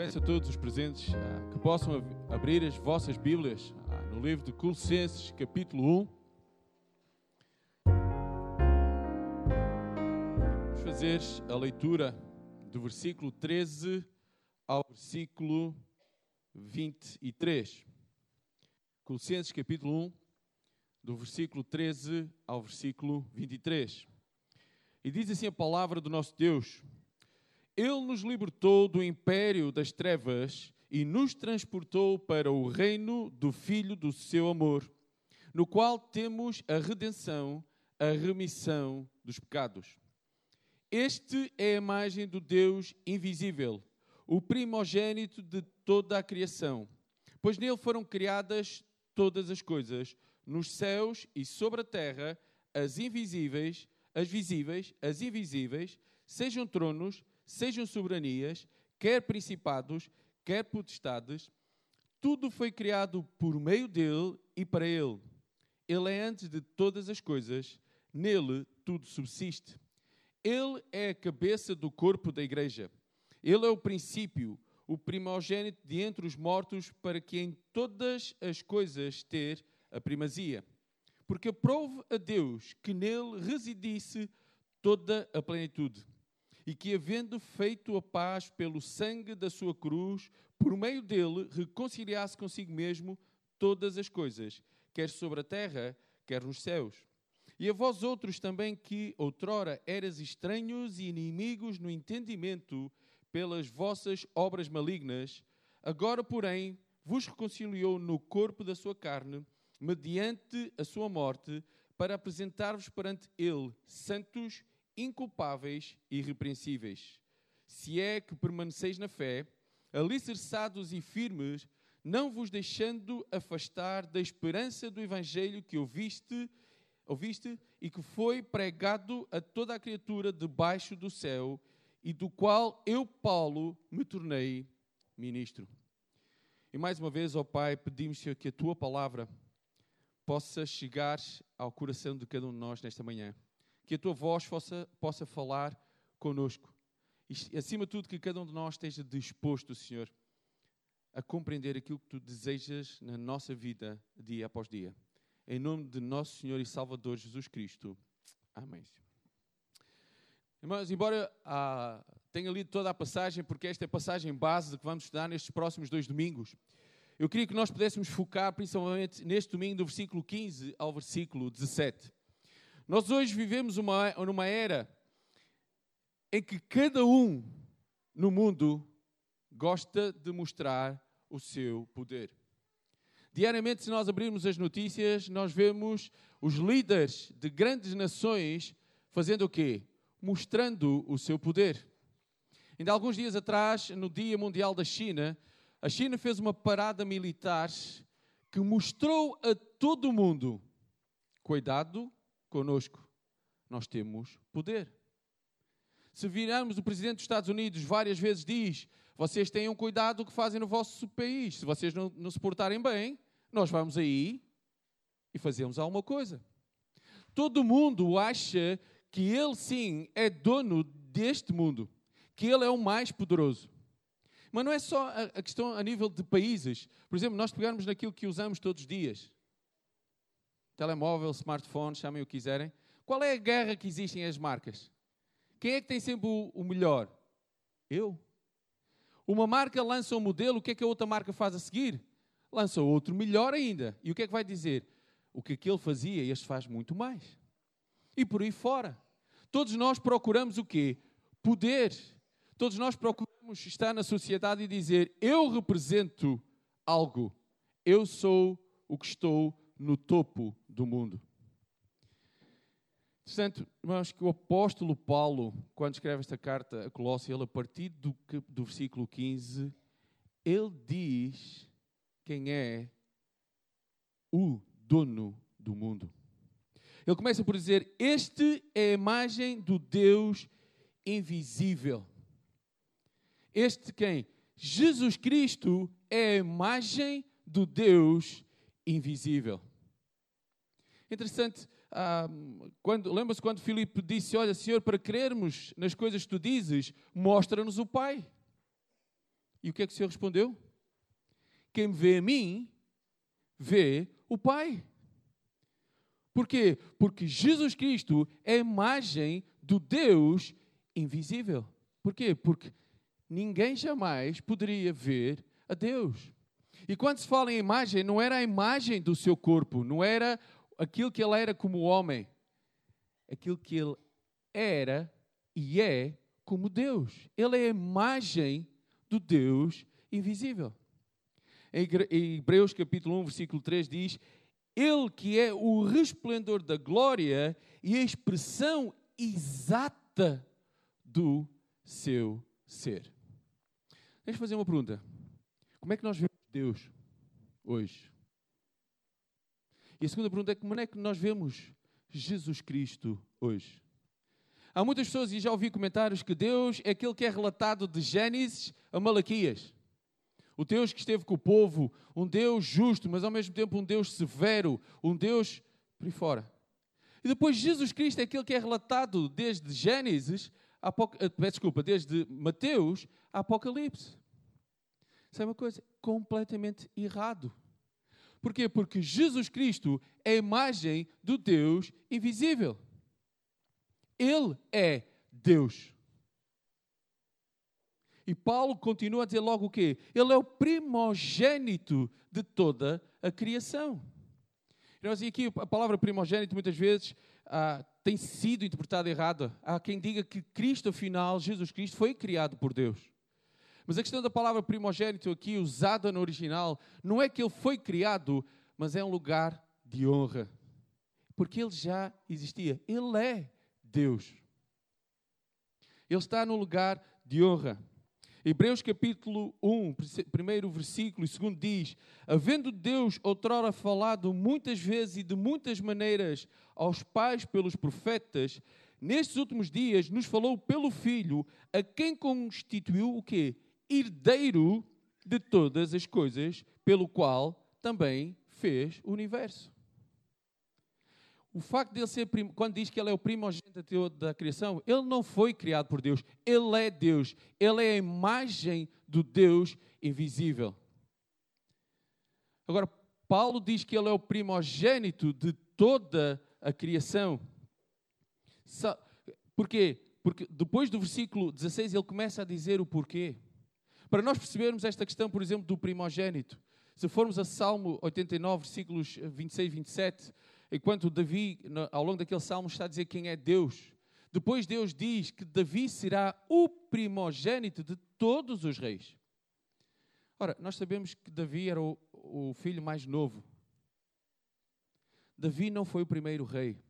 peço a todos os presentes ah, que possam ab- abrir as vossas Bíblias ah, no livro de Colossenses, capítulo 1. Vamos fazer a leitura do versículo 13 ao versículo 23. Colossenses, capítulo 1, do versículo 13 ao versículo 23. E diz assim a palavra do nosso Deus. Ele nos libertou do império das trevas e nos transportou para o reino do Filho do seu amor, no qual temos a redenção, a remissão dos pecados. Este é a imagem do Deus invisível, o primogênito de toda a criação, pois nele foram criadas todas as coisas, nos céus e sobre a terra, as invisíveis, as visíveis, as invisíveis, sejam tronos, sejam soberanias, quer principados, quer potestades, tudo foi criado por meio dele e para ele. Ele é antes de todas as coisas, nele tudo subsiste. Ele é a cabeça do corpo da igreja. Ele é o princípio, o primogênito de entre os mortos, para que em todas as coisas ter a primazia. Porque aprove a Deus que nele residisse toda a plenitude e que, havendo feito a paz pelo sangue da sua cruz, por meio dele reconciliasse consigo mesmo todas as coisas, quer sobre a terra, quer nos céus. E a vós outros também que outrora eras estranhos e inimigos no entendimento pelas vossas obras malignas, agora, porém, vos reconciliou no corpo da sua carne, mediante a sua morte, para apresentar-vos perante ele santos, inculpáveis e irrepreensíveis. Se é que permaneceis na fé, alicerçados e firmes, não vos deixando afastar da esperança do evangelho que ouviste, ouviste e que foi pregado a toda a criatura debaixo do céu, e do qual eu, Paulo, me tornei ministro. E mais uma vez, ó Pai, pedimos, Senhor, que a tua palavra possa chegar ao coração de cada um de nós nesta manhã. Que a tua voz possa, possa falar conosco. E, acima de tudo, que cada um de nós esteja disposto, Senhor, a compreender aquilo que tu desejas na nossa vida, dia após dia. Em nome de nosso Senhor e Salvador Jesus Cristo. Amém. Irmãos, embora ah, tenha lido toda a passagem, porque esta é a passagem base que vamos estudar nestes próximos dois domingos, eu queria que nós pudéssemos focar principalmente neste domingo, do versículo 15 ao versículo 17. Nós hoje vivemos uma, numa era em que cada um no mundo gosta de mostrar o seu poder. Diariamente, se nós abrirmos as notícias, nós vemos os líderes de grandes nações fazendo o quê? Mostrando o seu poder. Ainda alguns dias atrás, no Dia Mundial da China, a China fez uma parada militar que mostrou a todo mundo: cuidado conosco, nós temos poder. Se virarmos o presidente dos Estados Unidos várias vezes diz: vocês tenham cuidado do que fazem no vosso país. Se vocês não, não se portarem bem, nós vamos aí e fazemos alguma coisa. Todo mundo acha que ele sim é dono deste mundo, que ele é o mais poderoso. Mas não é só a questão a nível de países. Por exemplo, nós pegarmos naquilo que usamos todos os dias. Telemóvel, smartphone, chamem o que quiserem. Qual é a guerra que existem as marcas? Quem é que tem sempre o melhor? Eu. Uma marca lança um modelo, o que é que a outra marca faz a seguir? Lança outro melhor ainda. E o que é que vai dizer? O que aquele fazia, este faz muito mais. E por aí fora. Todos nós procuramos o quê? Poder. Todos nós procuramos estar na sociedade e dizer: eu represento algo. Eu sou o que estou no topo do mundo. Portanto, irmãos, que o apóstolo Paulo, quando escreve esta carta a Colossos, ele a partir do, do versículo 15, ele diz quem é o dono do mundo. Ele começa por dizer: Este é a imagem do Deus invisível. Este quem? Jesus Cristo é a imagem do Deus invisível. Interessante, ah, quando, lembra-se quando Filipe disse: Olha, Senhor, para crermos nas coisas que tu dizes, mostra-nos o Pai. E o que é que o Senhor respondeu? Quem me vê a mim, vê o Pai. Porquê? Porque Jesus Cristo é a imagem do Deus invisível. Porquê? Porque ninguém jamais poderia ver a Deus. E quando se fala em imagem, não era a imagem do seu corpo, não era aquilo que ele era como homem, aquilo que ele era e é como Deus. Ele é a imagem do Deus invisível. Em Hebreus capítulo 1, versículo 3 diz: Ele que é o resplendor da glória e a expressão exata do seu ser. Deixa eu fazer uma pergunta. Como é que nós vemos Deus hoje? E a segunda pergunta é como é que nós vemos Jesus Cristo hoje? Há muitas pessoas, e já ouvi comentários, que Deus é aquele que é relatado de Gênesis a Malaquias. O Deus que esteve com o povo, um Deus justo, mas ao mesmo tempo um Deus severo, um Deus por aí fora. E depois Jesus Cristo é aquele que é relatado desde Gênesis, Apoc... Eh, desculpa, desde Mateus a Apocalipse. É uma coisa completamente errado. Porquê? Porque Jesus Cristo é a imagem do Deus invisível. Ele é Deus. E Paulo continua a dizer logo o quê? Ele é o primogênito de toda a criação. E nós aqui a palavra primogênito muitas vezes ah, tem sido interpretada errada. Há quem diga que Cristo, afinal, Jesus Cristo, foi criado por Deus. Mas a questão da palavra primogênito aqui, usada no original, não é que ele foi criado, mas é um lugar de honra. Porque ele já existia. Ele é Deus. Ele está no lugar de honra. Hebreus capítulo 1, primeiro versículo e segundo diz: Havendo Deus outrora falado muitas vezes e de muitas maneiras aos pais pelos profetas, nestes últimos dias nos falou pelo Filho, a quem constituiu o quê? Herdeiro de todas as coisas, pelo qual também fez o universo o facto de ele ser, quando diz que ele é o primogênito da criação, ele não foi criado por Deus, ele é Deus, ele é a imagem do Deus invisível. Agora, Paulo diz que ele é o primogênito de toda a criação. Porquê? Porque depois do versículo 16 ele começa a dizer o porquê. Para nós percebermos esta questão, por exemplo, do primogênito, se formos a Salmo 89, versículos 26 e 27, enquanto Davi, ao longo daquele salmo, está a dizer quem é Deus. Depois Deus diz que Davi será o primogênito de todos os reis. Ora, nós sabemos que Davi era o, o filho mais novo. Davi não foi o primeiro rei.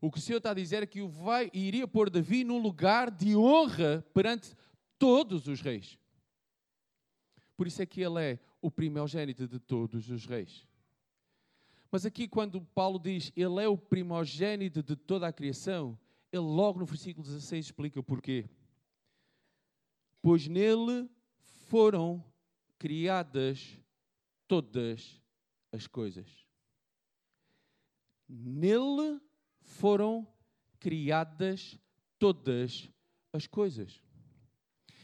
O que o Senhor está a dizer é que o vai, iria pôr Davi num lugar de honra perante todos os reis. Por isso é que ele é o primogênito de todos os reis. Mas aqui, quando Paulo diz ele é o primogênito de toda a criação, ele logo no versículo 16 explica o porquê. Pois nele foram criadas todas as coisas. Nele foram criadas todas as coisas.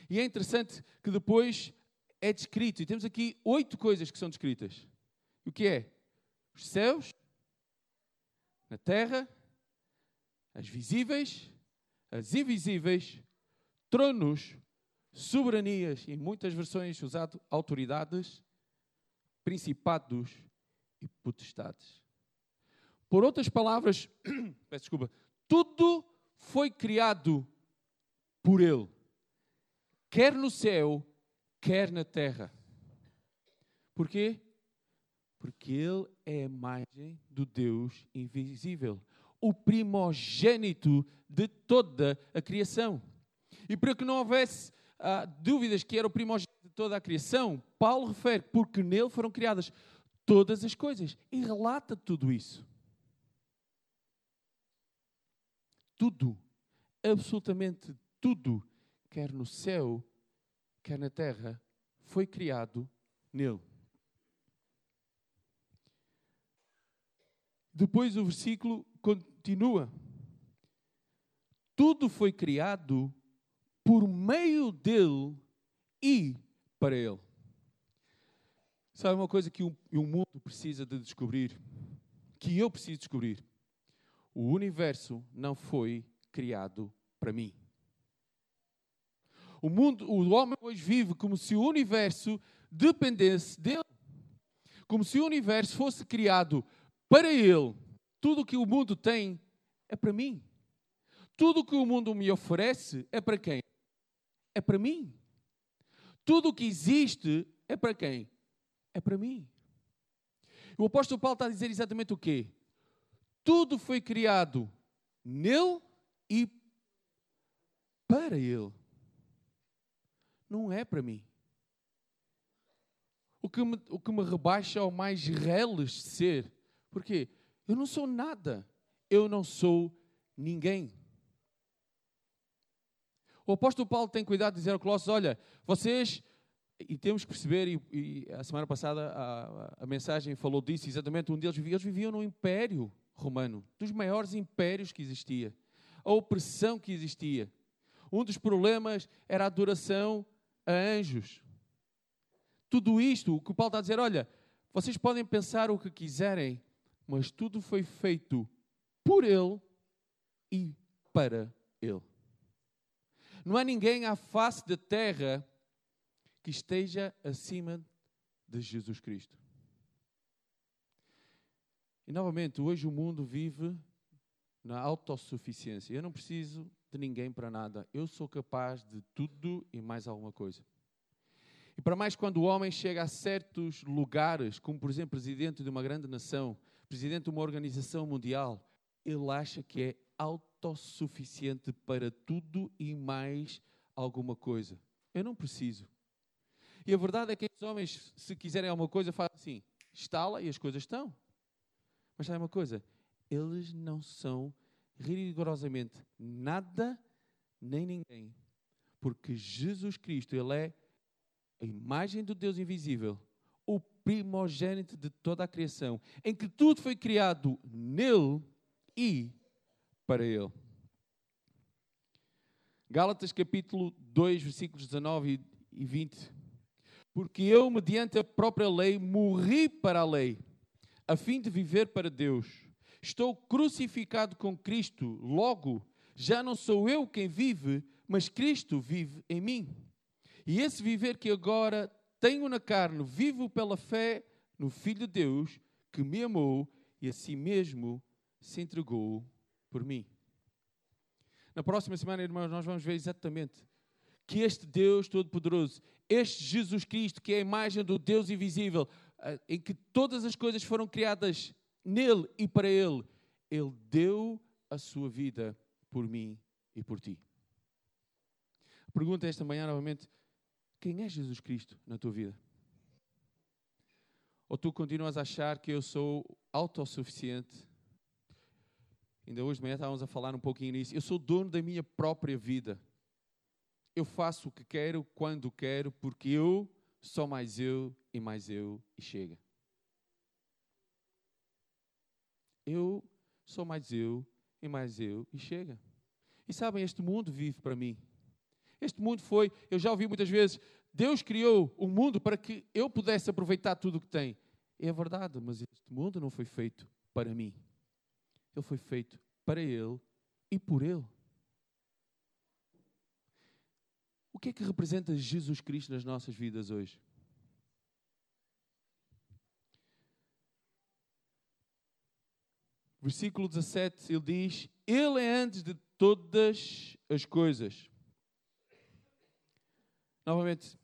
E é interessante que depois é descrito, e temos aqui oito coisas que são descritas. O que é? os céus, na terra, as visíveis, as invisíveis, tronos, soberanias, em muitas versões usado autoridades, principados e potestades. Por outras palavras, peço desculpa, tudo foi criado por Ele, quer no céu, quer na terra. Porquê? Porque Ele é a imagem do Deus invisível, o primogênito de toda a criação. E para que não houvesse ah, dúvidas que era o primogênito de toda a criação, Paulo refere, porque nele foram criadas todas as coisas. E relata tudo isso. Tudo, absolutamente tudo, quer no céu, quer na terra, foi criado nele. Depois o versículo continua. Tudo foi criado por meio dele e para Ele. Sabe uma coisa que o, mundo precisa de descobrir? Que eu preciso descobrir? O universo não foi criado para mim. O mundo, o homem hoje vive como se o universo dependesse dele. Como se o universo fosse criado para ele. Tudo o que o mundo tem é para mim. Tudo o que o mundo me oferece é para quem? É para mim. Tudo o que existe é para quem? É para mim. O apóstolo Paulo está a dizer exatamente o quê? Tudo foi criado nele e para ele. Não é para mim. O que me, o que me rebaixa ao mais reles ser. Porque eu não sou nada. Eu não sou ninguém. O apóstolo Paulo tem cuidado de dizer ao Colossos: olha, vocês, e temos que perceber, e, e a semana passada a, a, mensagem falou disso, exatamente, um deles vivia, eles viviam no império romano, dos maiores impérios que existia, a opressão que existia. Um dos problemas era a adoração a anjos. Tudo isto, o que o Paulo está a dizer, olha, vocês podem pensar o que quiserem, mas tudo foi feito por Ele e para Ele. Não há ninguém à face da terra que esteja acima de Jesus Cristo. E novamente, hoje o mundo vive na autossuficiência. Eu não preciso de ninguém para nada. Eu sou capaz de tudo e mais alguma coisa. E para mais quando o homem chega a certos lugares, como por exemplo presidente de uma grande nação, presidente de uma organização mundial, ele acha que é autossuficiente para tudo e mais alguma coisa. Eu não preciso. E a verdade é que esses homens, se quiserem alguma coisa, fazem assim, estala e as coisas estão. Mas sabe uma coisa? Eles não são rigorosamente nada nem ninguém. Porque Jesus Cristo, Ele é a imagem do Deus invisível, o primogênito de toda a criação, em que tudo foi criado nele e para Ele. Gálatas capítulo 2, versículos 19 e 20. Porque eu, mediante a própria lei, morri para a lei, a fim de viver para Deus. Estou crucificado com Cristo, logo, já não sou eu quem vive, mas Cristo vive em mim. E esse viver que agora tenho na carne, vivo pela fé no Filho de Deus, que me amou e a si mesmo se entregou por mim. Na próxima semana, irmãos, nós vamos ver exatamente que este Deus Todo-Poderoso, este Jesus Cristo, que é a imagem do Deus invisível, eh, em que todas as coisas foram criadas nele e para ele, ele deu a sua vida por mim e por ti. Pergunta esta manhã novamente: quem é Jesus Cristo na tua vida? Ou tu continuas a achar que eu sou autossuficiente Ainda hoje de manhã estávamos a falar um pouquinho nisso. Eu sou dono da minha própria vida. Eu faço o que quero, quando quero, porque eu, só mais eu e mais eu e chega. Eu, sou mais eu e mais eu e chega. E sabem, este mundo vive para mim. Este mundo foi, eu já ouvi muitas vezes, Deus criou o um mundo para que eu pudesse aproveitar tudo o que tem. É verdade, mas este mundo não foi feito para mim. Ele foi feito para Ele e por Ele. O que é que representa Jesus Cristo nas nossas vidas hoje? Versículo 17, ele diz: Ele é antes de todas as coisas. Novamente,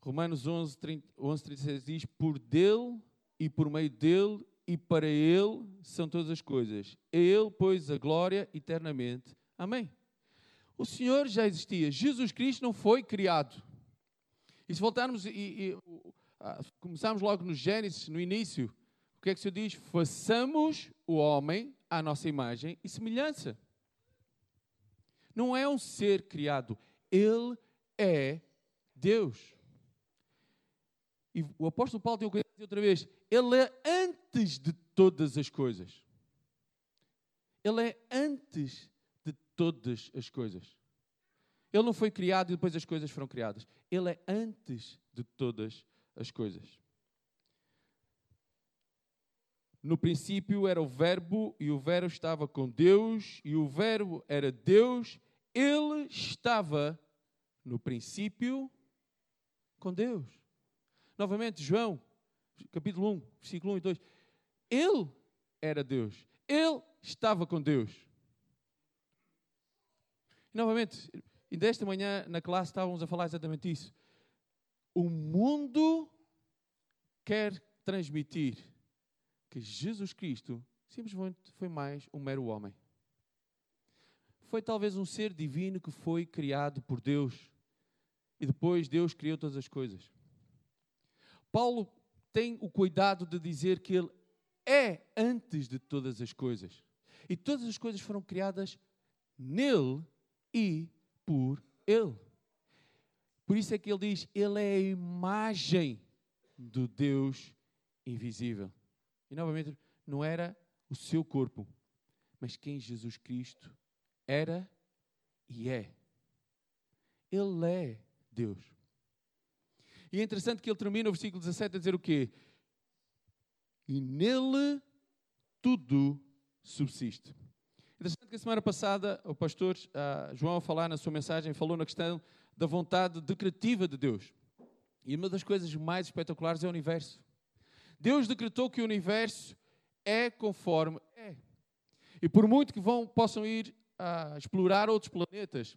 Romanos 11, 30, 11 36 diz: Por dele e por meio dele e para Ele são todas as coisas. A Ele, pois, a glória eternamente. Amém. O Senhor já existia. Jesus Cristo não foi criado. E se voltarmos e, e começarmos logo no Gênesis, no início, que é que Senhor diz? Façamos o homem à nossa imagem e semelhança. Não é um ser criado. Ele é Deus. E o apóstolo Paulo tem o cuidado de outra vez: Ele é antes de todas as coisas. Ele é antes de todas as coisas. Ele não foi criado e depois as coisas foram criadas. Ele é antes de todas as coisas. No princípio era o Verbo, e o Verbo estava com Deus, e o Verbo era Deus. Ele estava no princípio com Deus. Novamente, João, capítulo 1, versículo 1 e 2. Ele era Deus. Ele estava com Deus. E, novamente, e desta manhã na classe estávamos a falar exatamente isso. O mundo quer transmitir que Jesus Cristo simplesmente foi mais um mero homem. Foi talvez um ser divino que foi criado por Deus e depois Deus criou todas as coisas. Paulo tem o cuidado de dizer que ele é antes de todas as coisas. E todas as coisas foram criadas nele e por ele. Por isso é que ele diz: Ele é a imagem do Deus invisível. E novamente, não era o seu corpo, mas quem Jesus Cristo era e é. Ele é Deus. E é interessante que ele termina o versículo 17 a dizer o quê? E nele tudo subsiste. Interessante que a semana passada o pastor uh, João, a falar na sua mensagem, falou na questão da vontade decretiva de Deus. E uma das coisas mais espetaculares é o universo. Deus decretou que o universo é conforme é. E por muito que vão, possam ir a explorar outros planetas,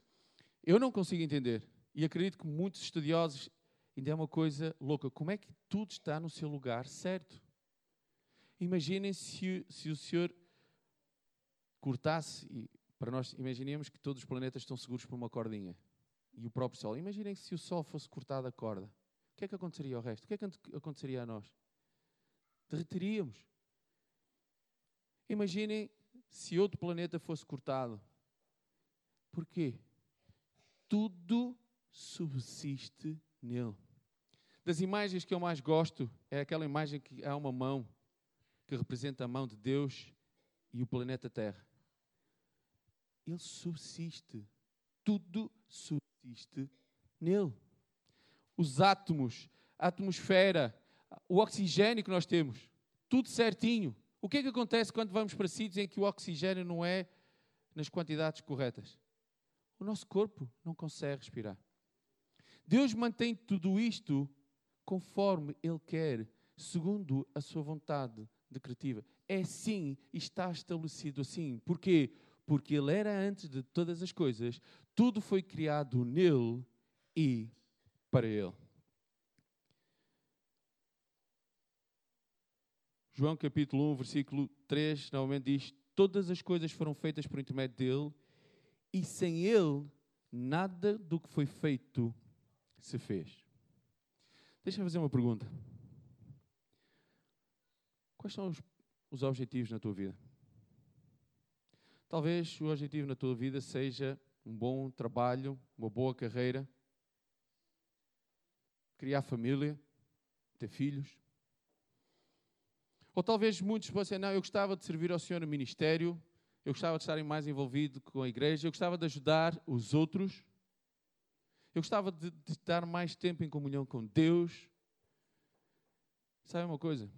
eu não consigo entender. E acredito que muitos estudiosos ainda é uma coisa louca. Como é que tudo está no seu lugar certo? Imaginem se, se o Senhor cortasse, e para nós imaginemos que todos os planetas estão seguros por uma cordinha. E o próprio Sol. Imaginem se o Sol fosse cortado a corda. O que é que aconteceria ao resto? O que é que aconteceria a nós? Derreteríamos. Imaginem se outro planeta fosse cortado. Porquê? Tudo subsiste nele. Das imagens que eu mais gosto é aquela imagem que há uma mão que representa a mão de Deus e o planeta Terra. Ele subsiste. Tudo subsiste nele. Os átomos, a atmosfera, o oxigênio que nós temos, tudo certinho. O que é que acontece quando vamos para sítios em que o oxigênio não é nas quantidades corretas? O nosso corpo não consegue respirar. Deus mantém tudo isto conforme Ele quer, segundo a sua vontade decretiva. É assim está estabelecido assim. Porquê? Porque Ele era antes de todas as coisas, tudo foi criado nele e para Ele. João capítulo 1, versículo 3, novamente diz: Todas as coisas foram feitas por intermédio dele, e sem ele, nada do que foi feito se fez. Deixa-me fazer uma pergunta. Quais são os, os objetivos na tua vida? Talvez o objetivo na tua vida seja um bom trabalho, uma boa carreira, criar família, ter filhos. Ou talvez muitos possam não, eu gostava de servir ao Senhor no ministério, eu gostava de estar mais envolvido com a igreja, eu gostava de ajudar os outros, eu gostava de, de estar mais tempo em comunhão com Deus. Sabe uma coisa?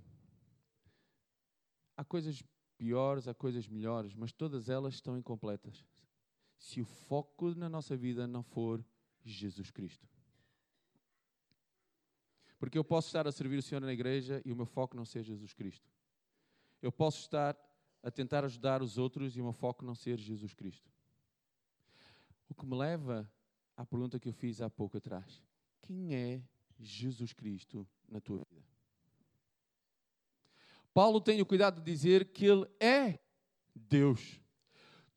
Há coisas piores, há coisas melhores, mas todas elas estão incompletas. Se o foco na nossa vida não for Jesus Cristo. Porque eu posso estar a servir o Senhor na igreja e o meu foco não ser Jesus Cristo. Eu posso estar a tentar ajudar os outros e o meu foco não ser Jesus Cristo. O que me leva à pergunta que eu fiz há pouco atrás: quem é Jesus Cristo na tua vida? Paulo tem o cuidado de dizer que ele é Deus.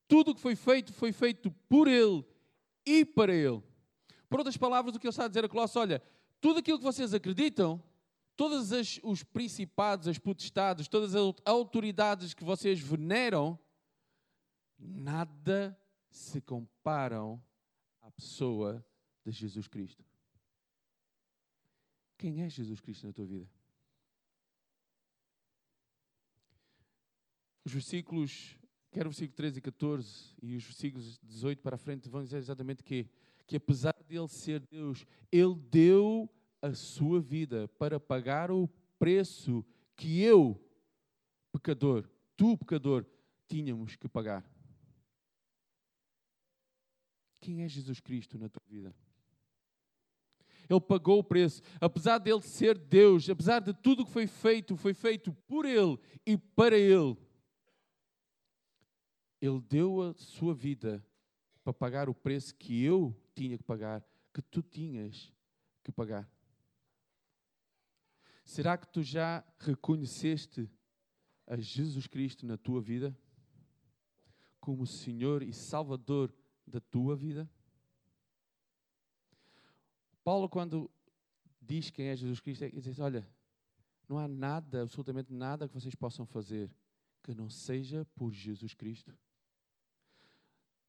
Tudo o que foi feito foi feito por ele e para ele. Por outras palavras, o que ele está a dizer a Colossos, olha, tudo aquilo que vocês acreditam, todos os principados, as potestades, todas as autoridades que vocês veneram, nada se comparam à pessoa de Jesus Cristo. Quem é Jesus Cristo na tua vida? Os versículos, quer o versículo 13 e 14 e os versículos 18 para a frente, vão dizer exatamente que que apesar de ele ser Deus, ele deu a sua vida para pagar o preço que eu, pecador, tu, pecador, tínhamos que pagar. Quem é Jesus Cristo na tua vida? Ele pagou o preço. Apesar de ele ser Deus, apesar de tudo que foi feito, foi feito por Ele e para Ele. Ele deu a sua vida para pagar o preço que eu tinha que pagar, que tu tinhas que pagar. Será que tu já reconheceste a Jesus Cristo na tua vida como Senhor e Salvador da tua vida? Paulo, quando diz quem é Jesus Cristo, ele diz: Olha, não há nada, absolutamente nada que vocês possam fazer que não seja por Jesus Cristo.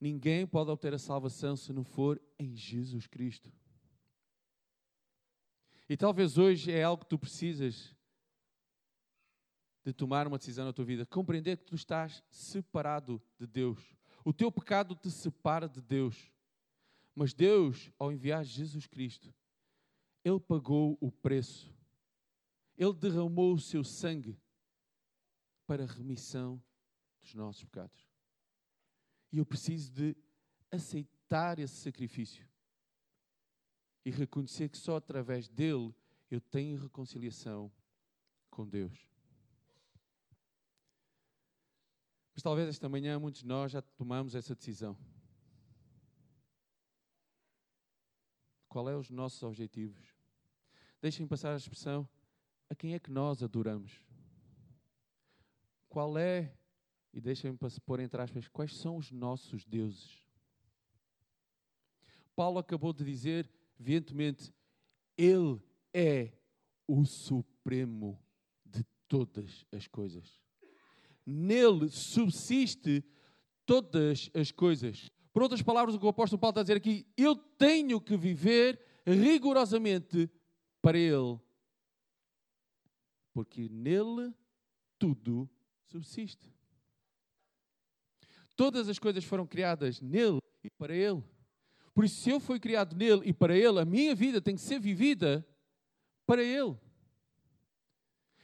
Ninguém pode obter a salvação se não for em Jesus Cristo. E talvez hoje é algo que tu precisas de tomar uma decisão na tua vida, compreender que tu estás separado de Deus. O teu pecado te separa de Deus. Mas Deus, ao enviar Jesus Cristo, Ele pagou o preço. Ele derramou o seu sangue para a remissão dos nossos pecados. E eu preciso de aceitar esse sacrifício e reconhecer que só através dele eu tenho reconciliação com Deus. Mas talvez esta manhã muitos de nós já tomamos essa decisão. Qual é os nossos objetivos? Deixem passar a expressão a quem é que nós adoramos? Qual é, e deixem-me pôr entre aspas, quais são os nossos deuses? Paulo acabou de dizer veementemente, Ele é o supremo de todas as coisas. Nele subsiste todas as coisas. Por outras palavras, o que o apóstolo Paulo está a dizer aqui, eu tenho que viver rigorosamente para Ele. Porque nele tudo subsiste. Todas as coisas foram criadas nele e para Ele. Por isso, se eu fui criado nele e para Ele, a minha vida tem que ser vivida para Ele.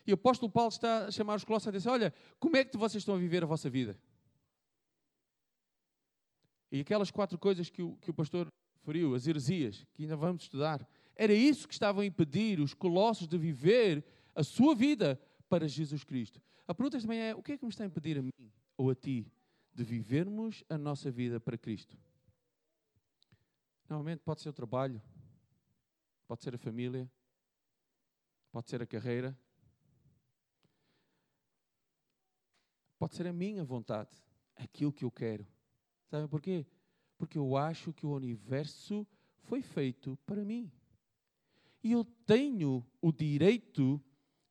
E o apóstolo Paulo está a chamar os Colossos a dizer: Olha, como é que vocês estão a viver a vossa vida? E aquelas quatro coisas que o, que o pastor feriu, as heresias, que ainda vamos estudar, era isso que estavam a impedir os colossos de viver a sua vida para Jesus Cristo. A pergunta também é: o que é que me está a impedir a mim ou a ti de vivermos a nossa vida para Cristo? Normalmente pode ser o trabalho, pode ser a família, pode ser a carreira, pode ser a minha vontade, aquilo que eu quero. Sabem porquê? Porque eu acho que o universo foi feito para mim. E eu tenho o direito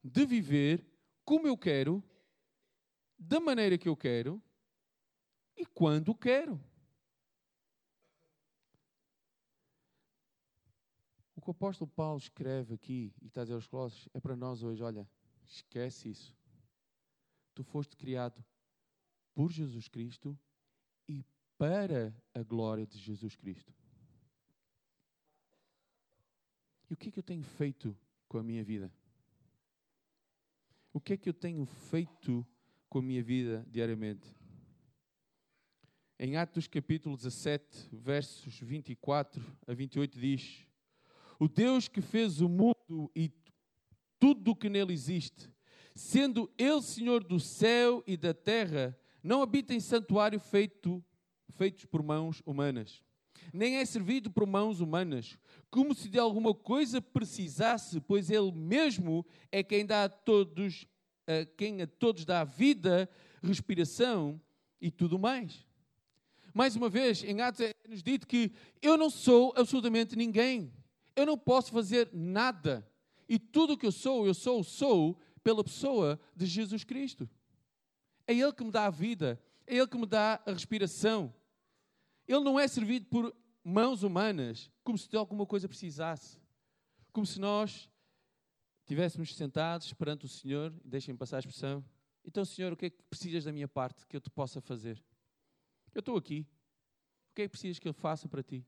de viver como eu quero, da maneira que eu quero e quando quero. O que o apóstolo Paulo escreve aqui e está a dizer aos Colossos é para nós hoje: olha, esquece isso. Tu foste criado por Jesus Cristo e para a glória de Jesus Cristo. E o que é que eu tenho feito com a minha vida? O que é que eu tenho feito com a minha vida diariamente? Em Atos capítulo 17, versos 24 a 28 diz: O Deus que fez o mundo e tudo o que nele existe, sendo ele Senhor do céu e da terra, não habita em santuário feito feitos por mãos humanas, nem é servido por mãos humanas, como se de alguma coisa precisasse, pois ele mesmo é quem dá a todos, a quem a todos dá vida, respiração e tudo mais. Mais uma vez, em Atos é-nos dito que eu não sou absolutamente ninguém. Eu não posso fazer nada. E tudo o que eu sou, eu sou, sou pela pessoa de Jesus Cristo. É Ele que me dá a vida, é Ele que me dá a respiração, ele não é servido por mãos humanas, como se de alguma coisa precisasse. Como se nós estivéssemos sentados perante o Senhor, deixem-me passar a expressão. Então, Senhor, o que é que precisas da minha parte que eu te possa fazer? Eu estou aqui. O que é que precisas que eu faça para ti?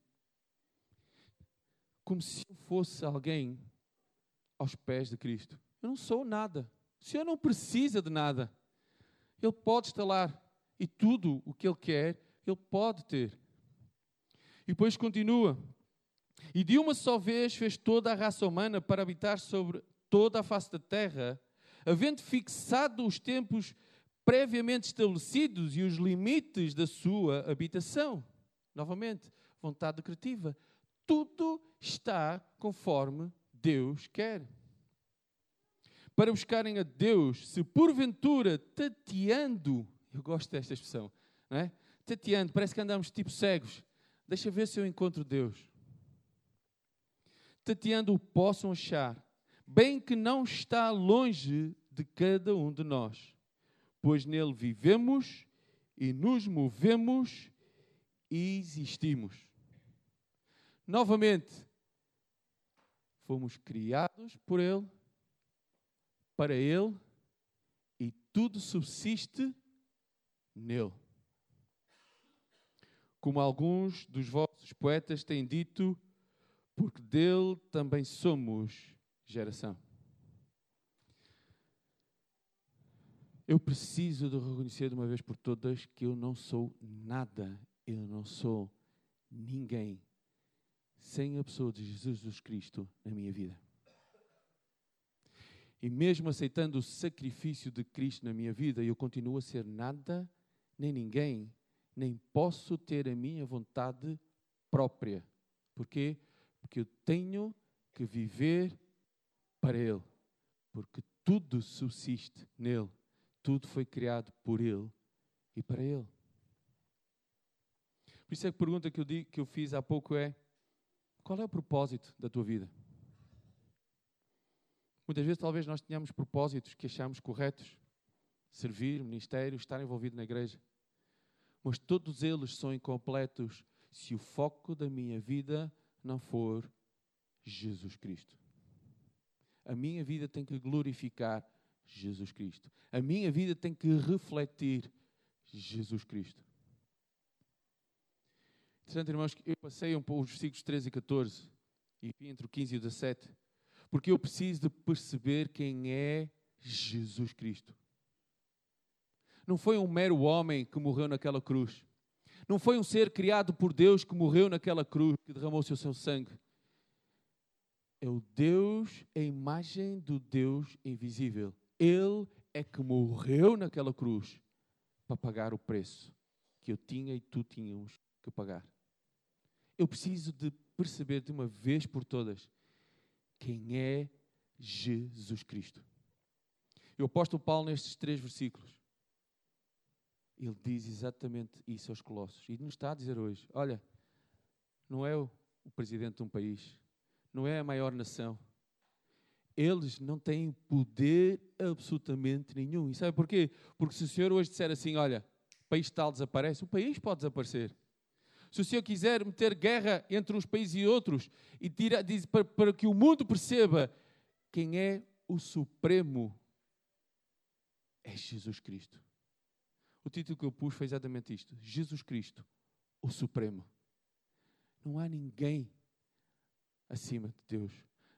como se eu fosse alguém aos pés de Cristo. Eu não sou nada. O Senhor não precisa de nada. Ele pode estar lá e tudo o que Ele quer, Ele pode ter. E depois continua. E de uma só vez fez toda a raça humana para habitar sobre toda a face da terra, havendo fixado os tempos previamente estabelecidos e os limites da sua habitação. Novamente, vontade criativa. Tudo está conforme Deus quer. Para buscarem a Deus, se porventura tateando, eu gosto desta expressão, não é? Tateando, parece que andamos tipo cegos. Deixa ver se eu encontro Deus. Tateando o possam achar, bem que não está longe de cada um de nós, pois nele vivemos e nos movemos e existimos. Novamente, fomos criados por Ele, para Ele, e tudo subsiste nele. Como alguns dos vossos poetas têm dito, porque dele também somos geração. Eu preciso de reconhecer de uma vez por todas que eu não sou nada, eu não sou ninguém sem a pessoa de Jesus Cristo na minha vida. E mesmo aceitando o sacrifício de Cristo na minha vida, eu continuo a ser nada, nem ninguém, nem posso ter a minha vontade própria. Porquê? Porque eu tenho que viver para Ele. Porque tudo subsiste nele. Tudo foi criado por Ele e para Ele. Por isso é que a pergunta que eu, que eu fiz há pouco é: qual é o propósito da tua vida? Muitas vezes, talvez nós tenhamos propósitos que achamos corretos: servir, ministério, estar envolvido na igreja. Mas todos eles são incompletos se o foco da minha vida não for Jesus Cristo. A minha vida tem que glorificar Jesus Cristo. A minha vida tem que refletir Jesus Cristo. Interessante, irmãos, que eu passei um pouco os versículos 13 e 14 e entre o 15 e o 17, porque eu preciso de perceber quem é Jesus Cristo. Não foi um mero homem que morreu naquela cruz. Não foi um ser criado por Deus que morreu naquela cruz, que derramou o seu sangue é o Deus, a imagem do Deus invisível. Ele é que morreu naquela cruz para pagar o preço que eu tinha e tu tínhamos que pagar. Eu preciso de perceber de uma vez por todas quem é Jesus Cristo. E o apóstolo Paulo, nestes três versículos, ele diz exatamente isso aos Colossos. E nos está a dizer hoje: olha, não é o presidente de um país, não é a maior nação. Eles não têm poder absolutamente nenhum. E sabe porquê? Porque se o Senhor hoje disser assim: olha, país tal desaparece, o país pode desaparecer. Se o Senhor quiser meter guerra entre uns países e outros e tira, diz, para, para que o mundo perceba quem é o Supremo, é Jesus Cristo. O título que eu pus foi exatamente isto: Jesus Cristo, o Supremo. Não há ninguém acima de Deus.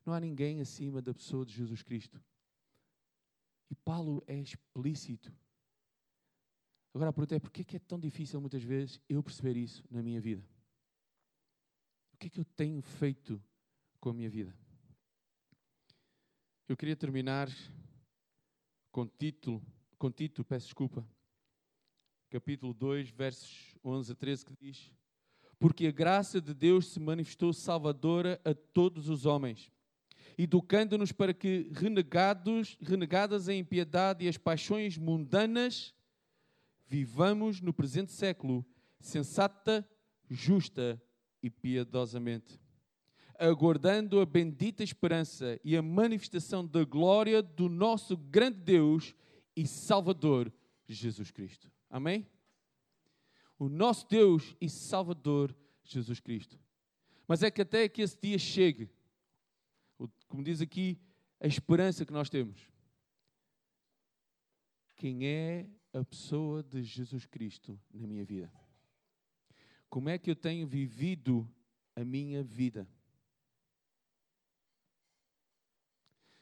Não há ninguém acima da pessoa de Jesus Cristo. E Paulo é explícito. Agora a pergunta é: porquê é que é tão difícil muitas vezes eu perceber isso na minha vida? O que é que eu tenho feito com a minha vida? Eu queria terminar com título, com Tito, peço desculpa, capítulo 2, versos 11 a 13, que diz: porque a graça de Deus se manifestou salvadora a todos os homens, educando-nos para que, renegados, renegadas a impiedade e as paixões mundanas, vivamos no presente século sensata, justa e piedosamente, aguardando a bendita esperança e a manifestação da glória do nosso grande Deus e Salvador Jesus Cristo. Amém? o nosso Deus e Salvador Jesus Cristo. Mas é que até que esse dia chegue, como diz aqui, a esperança que nós temos. Quem é a pessoa de Jesus Cristo na minha vida? Como é que eu tenho vivido a minha vida?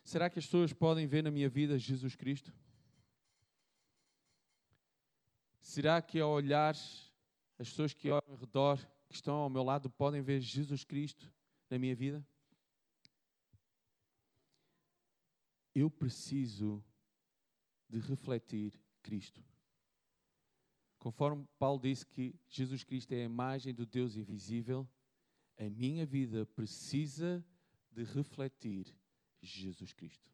Será que as pessoas podem ver na minha vida Jesus Cristo? Será que ao olhar as pessoas que ao redor, que estão ao meu lado, podem ver Jesus Cristo na minha vida? Eu preciso de refletir Cristo. Conforme Paulo disse que Jesus Cristo é a imagem do Deus invisível, a minha vida precisa de refletir Jesus Cristo.